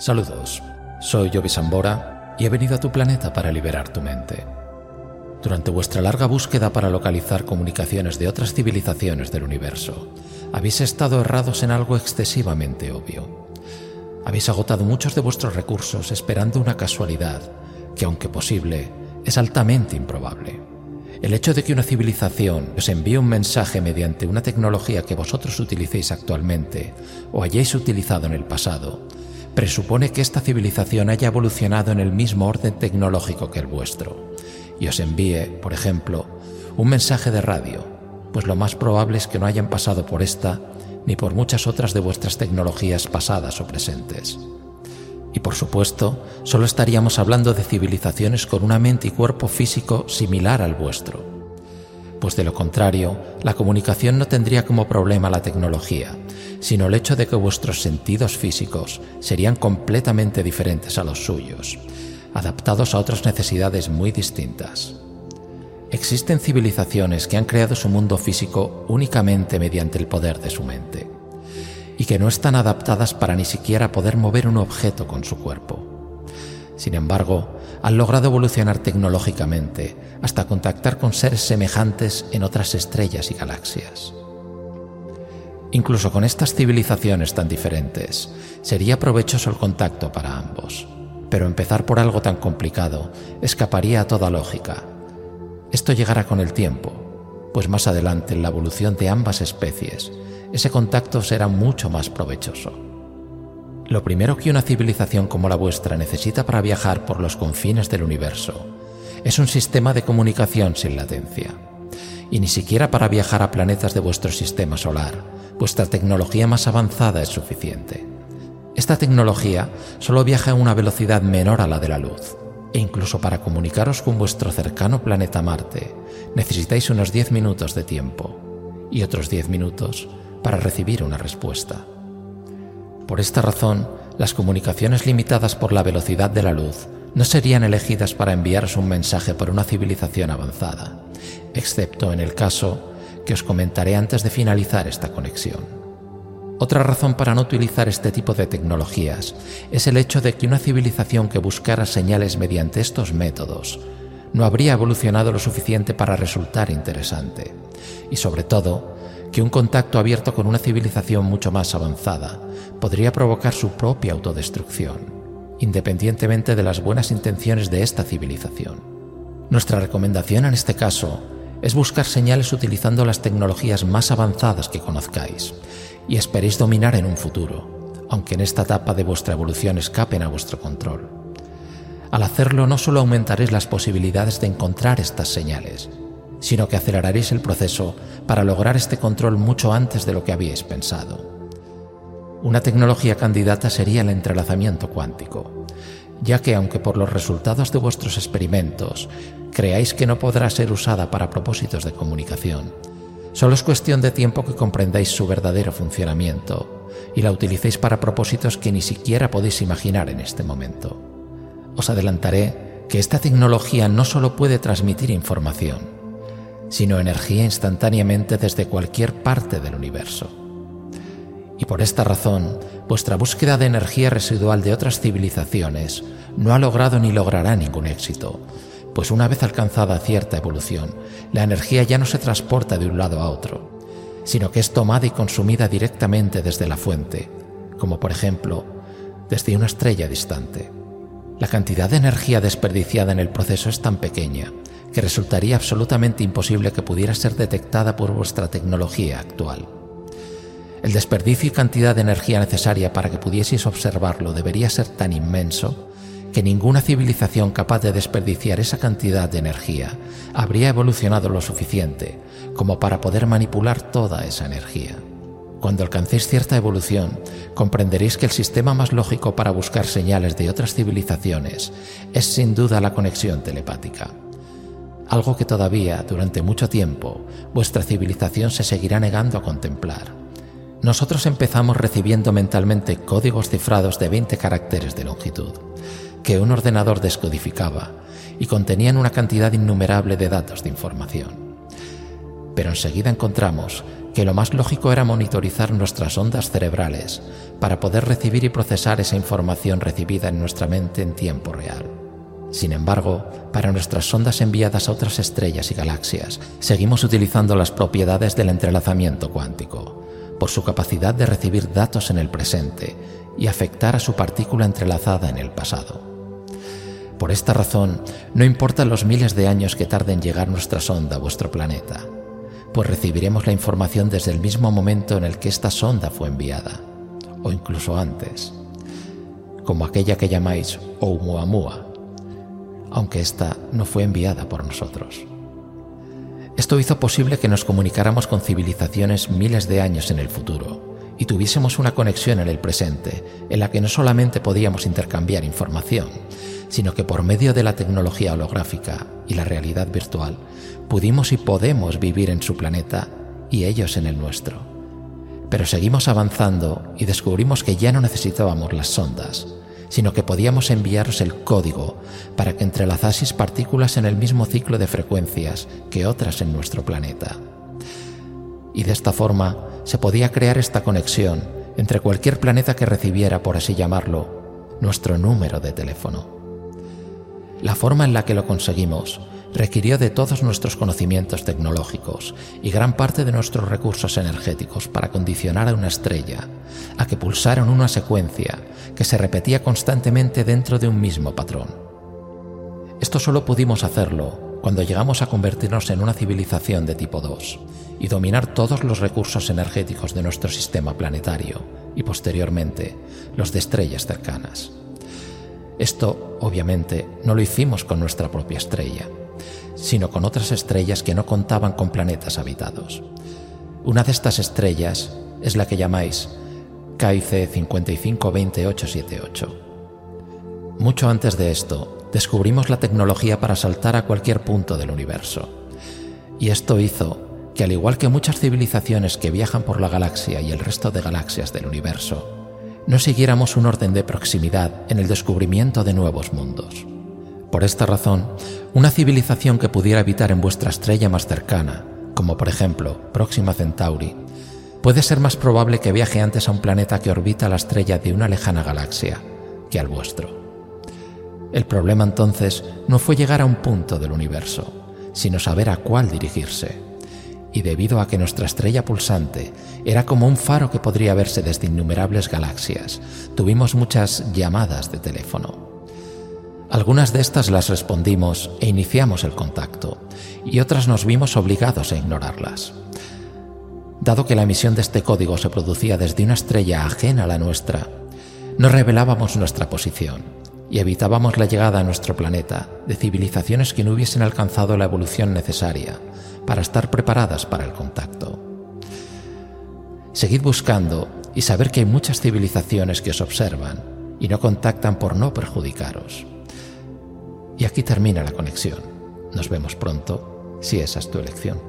Saludos, soy Jovi Sambora y he venido a tu planeta para liberar tu mente. Durante vuestra larga búsqueda para localizar comunicaciones de otras civilizaciones del universo, habéis estado errados en algo excesivamente obvio. Habéis agotado muchos de vuestros recursos esperando una casualidad que, aunque posible, es altamente improbable. El hecho de que una civilización os envíe un mensaje mediante una tecnología que vosotros utilicéis actualmente o hayáis utilizado en el pasado, presupone que esta civilización haya evolucionado en el mismo orden tecnológico que el vuestro y os envíe, por ejemplo, un mensaje de radio, pues lo más probable es que no hayan pasado por esta ni por muchas otras de vuestras tecnologías pasadas o presentes. Y por supuesto, solo estaríamos hablando de civilizaciones con una mente y cuerpo físico similar al vuestro. Pues de lo contrario, la comunicación no tendría como problema la tecnología, sino el hecho de que vuestros sentidos físicos serían completamente diferentes a los suyos, adaptados a otras necesidades muy distintas. Existen civilizaciones que han creado su mundo físico únicamente mediante el poder de su mente y que no están adaptadas para ni siquiera poder mover un objeto con su cuerpo. Sin embargo, han logrado evolucionar tecnológicamente hasta contactar con seres semejantes en otras estrellas y galaxias. Incluso con estas civilizaciones tan diferentes, sería provechoso el contacto para ambos, pero empezar por algo tan complicado escaparía a toda lógica. Esto llegará con el tiempo, pues más adelante en la evolución de ambas especies ese contacto será mucho más provechoso. Lo primero que una civilización como la vuestra necesita para viajar por los confines del universo es un sistema de comunicación sin latencia. Y ni siquiera para viajar a planetas de vuestro sistema solar, vuestra tecnología más avanzada es suficiente. Esta tecnología solo viaja a una velocidad menor a la de la luz, e incluso para comunicaros con vuestro cercano planeta Marte necesitáis unos 10 minutos de tiempo y otros 10 minutos para recibir una respuesta. Por esta razón, las comunicaciones limitadas por la velocidad de la luz no serían elegidas para enviaros un mensaje por una civilización avanzada, excepto en el caso que os comentaré antes de finalizar esta conexión. Otra razón para no utilizar este tipo de tecnologías es el hecho de que una civilización que buscara señales mediante estos métodos no habría evolucionado lo suficiente para resultar interesante, y sobre todo, que un contacto abierto con una civilización mucho más avanzada podría provocar su propia autodestrucción, independientemente de las buenas intenciones de esta civilización. Nuestra recomendación en este caso es buscar señales utilizando las tecnologías más avanzadas que conozcáis y esperéis dominar en un futuro, aunque en esta etapa de vuestra evolución escapen a vuestro control. Al hacerlo no solo aumentaréis las posibilidades de encontrar estas señales, sino que aceleraréis el proceso para lograr este control mucho antes de lo que habíais pensado. Una tecnología candidata sería el entrelazamiento cuántico, ya que aunque por los resultados de vuestros experimentos creáis que no podrá ser usada para propósitos de comunicación, solo es cuestión de tiempo que comprendáis su verdadero funcionamiento y la utilicéis para propósitos que ni siquiera podéis imaginar en este momento. Os adelantaré que esta tecnología no solo puede transmitir información, sino energía instantáneamente desde cualquier parte del universo. Y por esta razón, vuestra búsqueda de energía residual de otras civilizaciones no ha logrado ni logrará ningún éxito, pues una vez alcanzada cierta evolución, la energía ya no se transporta de un lado a otro, sino que es tomada y consumida directamente desde la fuente, como por ejemplo desde una estrella distante. La cantidad de energía desperdiciada en el proceso es tan pequeña que resultaría absolutamente imposible que pudiera ser detectada por vuestra tecnología actual. El desperdicio y cantidad de energía necesaria para que pudieseis observarlo debería ser tan inmenso que ninguna civilización capaz de desperdiciar esa cantidad de energía habría evolucionado lo suficiente como para poder manipular toda esa energía. Cuando alcancéis cierta evolución, comprenderéis que el sistema más lógico para buscar señales de otras civilizaciones es sin duda la conexión telepática algo que todavía durante mucho tiempo vuestra civilización se seguirá negando a contemplar. Nosotros empezamos recibiendo mentalmente códigos cifrados de 20 caracteres de longitud, que un ordenador descodificaba y contenían una cantidad innumerable de datos de información. Pero enseguida encontramos que lo más lógico era monitorizar nuestras ondas cerebrales para poder recibir y procesar esa información recibida en nuestra mente en tiempo real. Sin embargo, para nuestras sondas enviadas a otras estrellas y galaxias, seguimos utilizando las propiedades del entrelazamiento cuántico, por su capacidad de recibir datos en el presente y afectar a su partícula entrelazada en el pasado. Por esta razón, no importa los miles de años que tarde en llegar nuestra sonda a vuestro planeta, pues recibiremos la información desde el mismo momento en el que esta sonda fue enviada, o incluso antes, como aquella que llamáis Oumuamua, aunque esta no fue enviada por nosotros. Esto hizo posible que nos comunicáramos con civilizaciones miles de años en el futuro y tuviésemos una conexión en el presente en la que no solamente podíamos intercambiar información, sino que por medio de la tecnología holográfica y la realidad virtual pudimos y podemos vivir en su planeta y ellos en el nuestro. Pero seguimos avanzando y descubrimos que ya no necesitábamos las sondas, sino que podíamos enviaros el código para que entrelazaseis partículas en el mismo ciclo de frecuencias que otras en nuestro planeta. Y de esta forma se podía crear esta conexión entre cualquier planeta que recibiera, por así llamarlo, nuestro número de teléfono. La forma en la que lo conseguimos requirió de todos nuestros conocimientos tecnológicos y gran parte de nuestros recursos energéticos para condicionar a una estrella a que pulsara en una secuencia que se repetía constantemente dentro de un mismo patrón. Esto solo pudimos hacerlo cuando llegamos a convertirnos en una civilización de tipo 2 y dominar todos los recursos energéticos de nuestro sistema planetario y posteriormente los de estrellas cercanas. Esto, obviamente, no lo hicimos con nuestra propia estrella, sino con otras estrellas que no contaban con planetas habitados. Una de estas estrellas es la que llamáis KIC 552878. Mucho antes de esto, descubrimos la tecnología para saltar a cualquier punto del universo. Y esto hizo que, al igual que muchas civilizaciones que viajan por la galaxia y el resto de galaxias del universo, no siguiéramos un orden de proximidad en el descubrimiento de nuevos mundos. Por esta razón, una civilización que pudiera habitar en vuestra estrella más cercana, como por ejemplo Próxima Centauri, puede ser más probable que viaje antes a un planeta que orbita la estrella de una lejana galaxia que al vuestro. El problema entonces no fue llegar a un punto del universo, sino saber a cuál dirigirse y debido a que nuestra estrella pulsante era como un faro que podría verse desde innumerables galaxias, tuvimos muchas llamadas de teléfono. Algunas de estas las respondimos e iniciamos el contacto, y otras nos vimos obligados a ignorarlas. Dado que la emisión de este código se producía desde una estrella ajena a la nuestra, no revelábamos nuestra posición y evitábamos la llegada a nuestro planeta de civilizaciones que no hubiesen alcanzado la evolución necesaria para estar preparadas para el contacto. Seguid buscando y saber que hay muchas civilizaciones que os observan y no contactan por no perjudicaros. Y aquí termina la conexión. Nos vemos pronto, si esa es tu elección.